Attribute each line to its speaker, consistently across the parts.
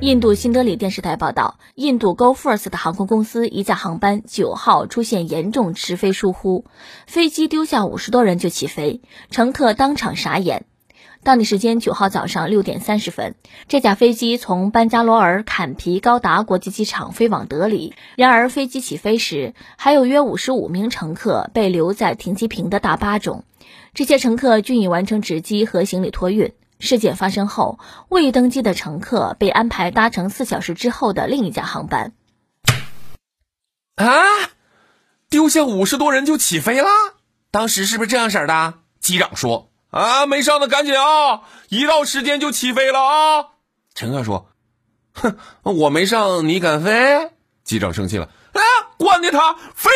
Speaker 1: 印度新德里电视台报道，印度 Go First 的航空公司一架航班九号出现严重迟飞疏忽，飞机丢下五十多人就起飞，乘客当场傻眼。当地时间九号早上六点三十分，这架飞机从班加罗尔坎皮高达国际机场飞往德里。然而，飞机起飞时，还有约五十五名乘客被留在停机坪的大巴中，这些乘客均已完成值机和行李托运。事件发生后，未登机的乘客被安排搭乘四小时之后的另一架航班。
Speaker 2: 啊！丢下五十多人就起飞了？当时是不是这样式的？机长说：“啊，没上的赶紧啊，一到时间就起飞了啊。”乘客说：“哼，我没上，你敢飞？”机长生气了：“啊，管你他飞！”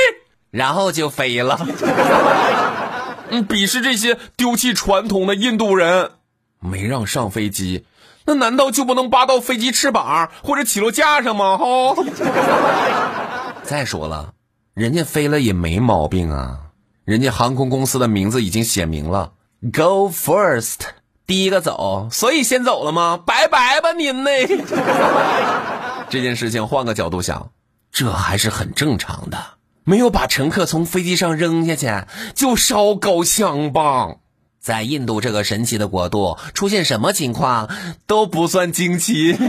Speaker 2: 然后就飞了。嗯，鄙视这些丢弃传统的印度人。没让上飞机，那难道就不能扒到飞机翅膀或者起落架上吗？哈！再说了，人家飞了也没毛病啊，人家航空公司的名字已经写明了，Go first，第一个走，所以先走了吗？拜拜吧您呢！这件事情换个角度想，这还是很正常的，没有把乘客从飞机上扔下去，就烧高香吧。在印度这个神奇的国度，出现什么情况都不算惊奇。